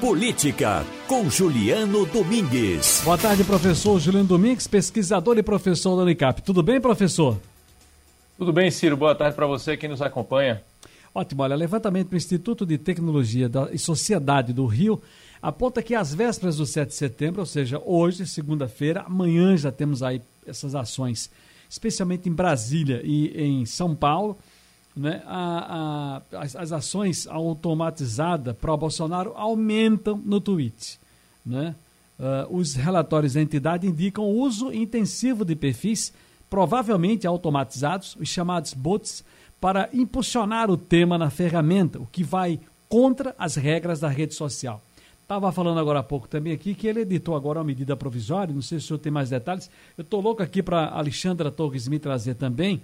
Política, com Juliano Domingues. Boa tarde, professor Juliano Domingues, pesquisador e professor da Unicap. Tudo bem, professor? Tudo bem, Ciro. Boa tarde para você que nos acompanha. Ótimo. Olha, levantamento do Instituto de Tecnologia e Sociedade do Rio aponta que às vésperas do 7 de setembro, ou seja, hoje, segunda-feira, amanhã já temos aí essas ações, especialmente em Brasília e em São Paulo, né, a, a, as, as, ações automatizadas para o Bolsonaro aumentam no tweet. Né? Uh, os relatórios da entidade indicam o uso intensivo de perfis, provavelmente automatizados, os chamados bots, para impulsionar o tema na ferramenta, o que vai contra as regras da rede social. Estava falando agora há pouco também aqui que ele editou agora uma medida provisória, não sei se o senhor tem mais detalhes. Eu estou louco aqui para Alexandra Torres me trazer também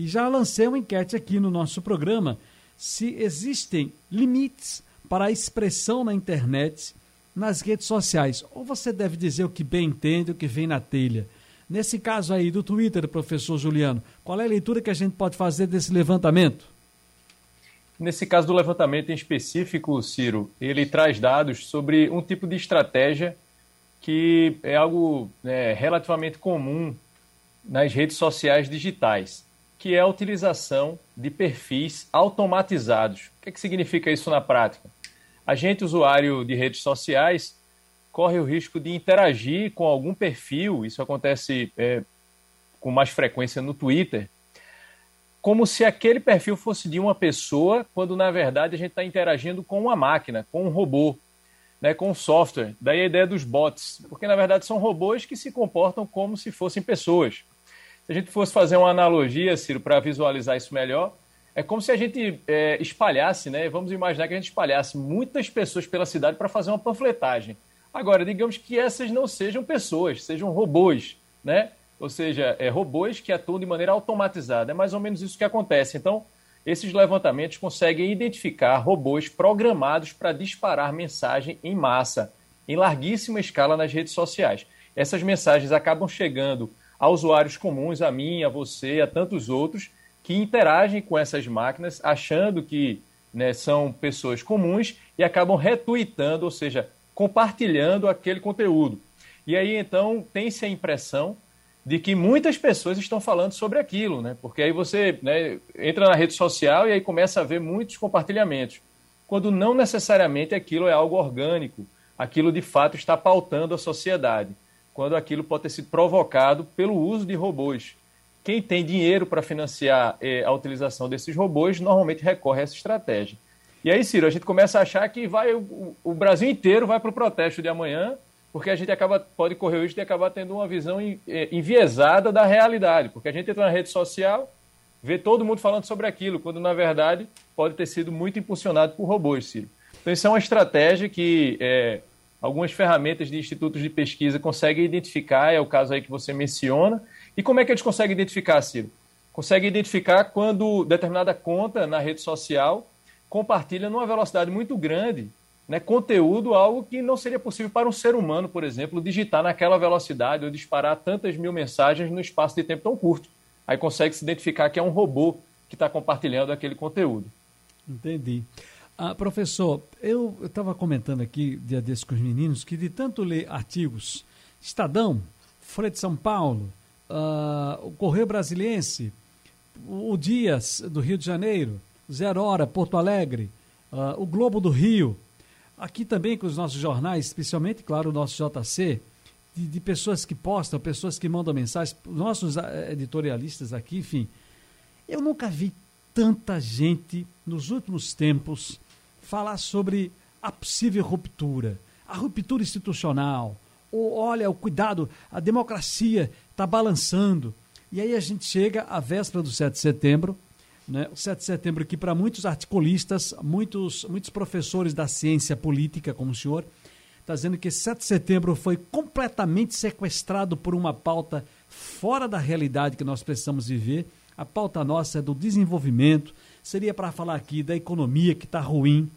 e já lancei uma enquete aqui no nosso programa se existem limites para a expressão na internet, nas redes sociais. Ou você deve dizer o que bem entende, o que vem na telha. Nesse caso aí do Twitter, professor Juliano, qual é a leitura que a gente pode fazer desse levantamento? Nesse caso do levantamento em específico, Ciro, ele traz dados sobre um tipo de estratégia que é algo né, relativamente comum nas redes sociais digitais que é a utilização de perfis automatizados. O que, é que significa isso na prática? A gente, usuário de redes sociais, corre o risco de interagir com algum perfil, isso acontece é, com mais frequência no Twitter, como se aquele perfil fosse de uma pessoa, quando na verdade a gente está interagindo com uma máquina, com um robô, né, com um software. Daí a ideia dos bots, porque na verdade são robôs que se comportam como se fossem pessoas. Se a gente fosse fazer uma analogia, Ciro, para visualizar isso melhor, é como se a gente é, espalhasse, né? Vamos imaginar que a gente espalhasse muitas pessoas pela cidade para fazer uma panfletagem. Agora, digamos que essas não sejam pessoas, sejam robôs, né? Ou seja, é, robôs que atuam de maneira automatizada. É mais ou menos isso que acontece. Então, esses levantamentos conseguem identificar robôs programados para disparar mensagem em massa, em larguíssima escala nas redes sociais. Essas mensagens acabam chegando a usuários comuns, a mim, a você, a tantos outros, que interagem com essas máquinas achando que né, são pessoas comuns e acabam retweetando, ou seja, compartilhando aquele conteúdo. E aí então tem-se a impressão de que muitas pessoas estão falando sobre aquilo, né? Porque aí você né, entra na rede social e aí começa a ver muitos compartilhamentos, quando não necessariamente aquilo é algo orgânico, aquilo de fato está pautando a sociedade quando aquilo pode ter sido provocado pelo uso de robôs. Quem tem dinheiro para financiar eh, a utilização desses robôs normalmente recorre a essa estratégia. E aí, Ciro, a gente começa a achar que vai o, o Brasil inteiro vai para o protesto de amanhã, porque a gente acaba, pode correr o risco de acabar tendo uma visão eh, enviesada da realidade, porque a gente entra na rede social, vê todo mundo falando sobre aquilo, quando na verdade pode ter sido muito impulsionado por robôs, Ciro. Então, isso é uma estratégia que é, algumas ferramentas de institutos de pesquisa conseguem identificar, é o caso aí que você menciona. E como é que eles conseguem identificar, Ciro? Conseguem identificar quando determinada conta na rede social compartilha numa velocidade muito grande né, conteúdo, algo que não seria possível para um ser humano, por exemplo, digitar naquela velocidade ou disparar tantas mil mensagens no espaço de tempo tão curto. Aí consegue se identificar que é um robô que está compartilhando aquele conteúdo. Entendi. Ah, professor, eu estava comentando aqui dia desse com os meninos que de tanto ler artigos, Estadão, Folha de São Paulo, uh, o Correio Brasiliense, o Dias do Rio de Janeiro, Zero Hora, Porto Alegre, uh, o Globo do Rio, aqui também com os nossos jornais, especialmente, claro, o nosso JC, de, de pessoas que postam, pessoas que mandam mensagens, nossos eh, editorialistas aqui, enfim. Eu nunca vi tanta gente nos últimos tempos falar sobre a possível ruptura, a ruptura institucional, ou olha, o cuidado, a democracia está balançando. E aí a gente chega à véspera do 7 de setembro, né? o 7 de setembro que para muitos articulistas, muitos, muitos professores da ciência política, como o senhor, está dizendo que 7 de setembro foi completamente sequestrado por uma pauta fora da realidade que nós precisamos viver. A pauta nossa é do desenvolvimento, seria para falar aqui da economia que está ruim,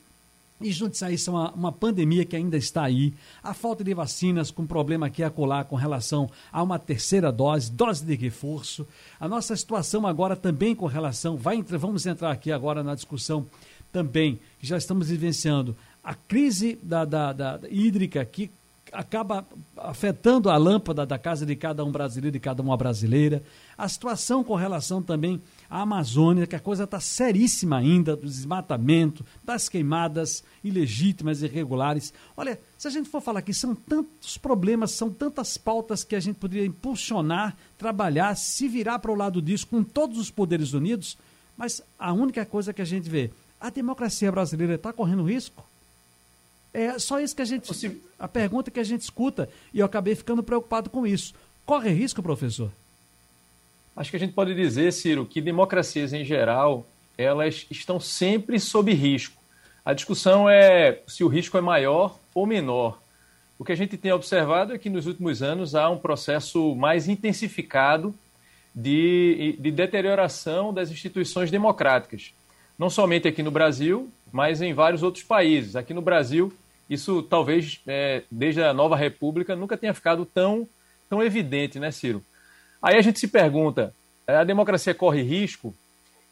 e junto a isso, uma, uma pandemia que ainda está aí, a falta de vacinas com problema aqui a colar com relação a uma terceira dose, dose de reforço, a nossa situação agora também com relação, vai, vamos entrar aqui agora na discussão também, que já estamos vivenciando. A crise da, da, da, da hídrica que acaba afetando a lâmpada da casa de cada um brasileiro e cada uma brasileira. A situação com relação também à Amazônia, que a coisa está seríssima ainda, do desmatamento, das queimadas ilegítimas e irregulares. Olha, se a gente for falar aqui, são tantos problemas, são tantas pautas que a gente poderia impulsionar, trabalhar, se virar para o lado disso com todos os poderes unidos, mas a única coisa que a gente vê, a democracia brasileira está correndo risco? É só isso que a gente. A pergunta que a gente escuta, e eu acabei ficando preocupado com isso. Corre risco, professor? Acho que a gente pode dizer, Ciro, que democracias em geral, elas estão sempre sob risco. A discussão é se o risco é maior ou menor. O que a gente tem observado é que nos últimos anos há um processo mais intensificado de, de deterioração das instituições democráticas. Não somente aqui no Brasil, mas em vários outros países. Aqui no Brasil, isso talvez, é, desde a nova república, nunca tenha ficado tão, tão evidente, né, Ciro? Aí a gente se pergunta, é, a democracia corre risco?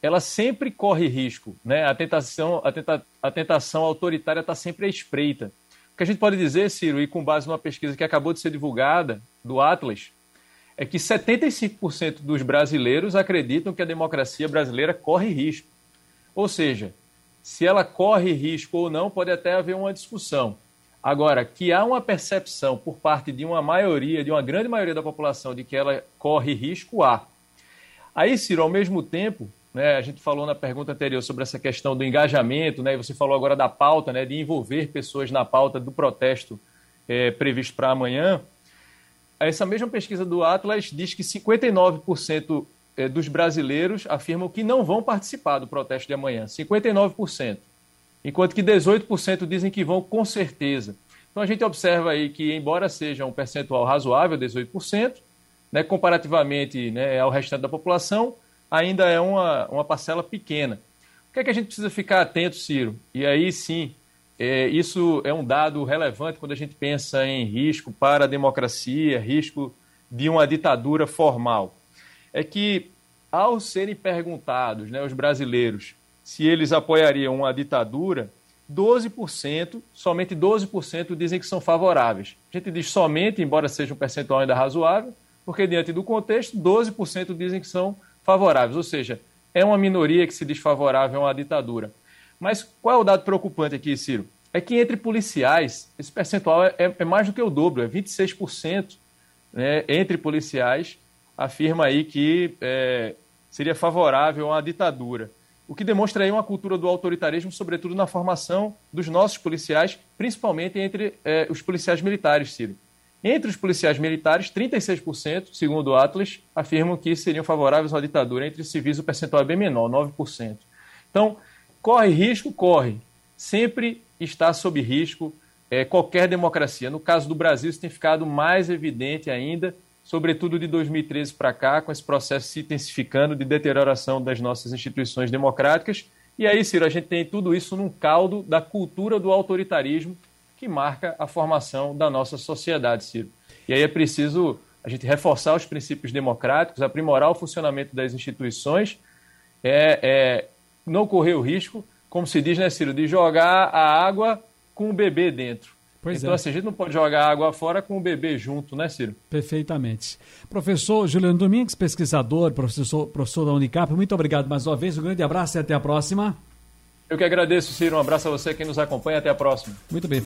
Ela sempre corre risco, né? A tentação, a, tenta, a tentação autoritária está sempre à espreita. O que a gente pode dizer, Ciro, e com base numa pesquisa que acabou de ser divulgada, do Atlas, é que 75% dos brasileiros acreditam que a democracia brasileira corre risco. Ou seja, se ela corre risco ou não, pode até haver uma discussão. Agora, que há uma percepção por parte de uma maioria, de uma grande maioria da população, de que ela corre risco, há. Aí, Ciro, ao mesmo tempo, né, a gente falou na pergunta anterior sobre essa questão do engajamento, né, e você falou agora da pauta, né, de envolver pessoas na pauta do protesto é, previsto para amanhã. Essa mesma pesquisa do Atlas diz que 59% eh, dos brasileiros afirmam que não vão participar do protesto de amanhã, 59%, enquanto que 18% dizem que vão com certeza. Então a gente observa aí que, embora seja um percentual razoável, 18%, né, comparativamente né, ao restante da população, ainda é uma, uma parcela pequena. O que é que a gente precisa ficar atento, Ciro? E aí sim, é, isso é um dado relevante quando a gente pensa em risco para a democracia, risco de uma ditadura formal é que, ao serem perguntados, né, os brasileiros, se eles apoiariam uma ditadura, 12%, somente 12% dizem que são favoráveis. A gente diz somente, embora seja um percentual ainda razoável, porque diante do contexto, 12% dizem que são favoráveis, ou seja, é uma minoria que se diz favorável a uma ditadura. Mas qual é o dado preocupante aqui, Ciro? É que entre policiais, esse percentual é, é mais do que o dobro, é 26% né, entre policiais afirma aí que é, seria favorável uma ditadura. O que demonstra aí uma cultura do autoritarismo, sobretudo na formação dos nossos policiais, principalmente entre é, os policiais militares, Ciro. Entre os policiais militares, 36%, segundo o Atlas, afirmam que seriam favoráveis à ditadura. Entre civis, o percentual é bem menor, 9%. Então, corre risco? Corre. Sempre está sob risco é, qualquer democracia. No caso do Brasil, isso tem ficado mais evidente ainda sobretudo de 2013 para cá, com esse processo se intensificando de deterioração das nossas instituições democráticas. E aí, Ciro, a gente tem tudo isso num caldo da cultura do autoritarismo que marca a formação da nossa sociedade, Ciro. E aí é preciso a gente reforçar os princípios democráticos, aprimorar o funcionamento das instituições, é, é, não correr o risco, como se diz, né, Ciro, de jogar a água com o bebê dentro. Pois então, é. assim, a gente não pode jogar água fora com o bebê junto, né, Ciro? Perfeitamente. Professor Juliano Domingues, pesquisador, professor, professor da Unicap, muito obrigado mais uma vez. Um grande abraço e até a próxima. Eu que agradeço, Ciro. Um abraço a você, quem nos acompanha. Até a próxima. Muito bem.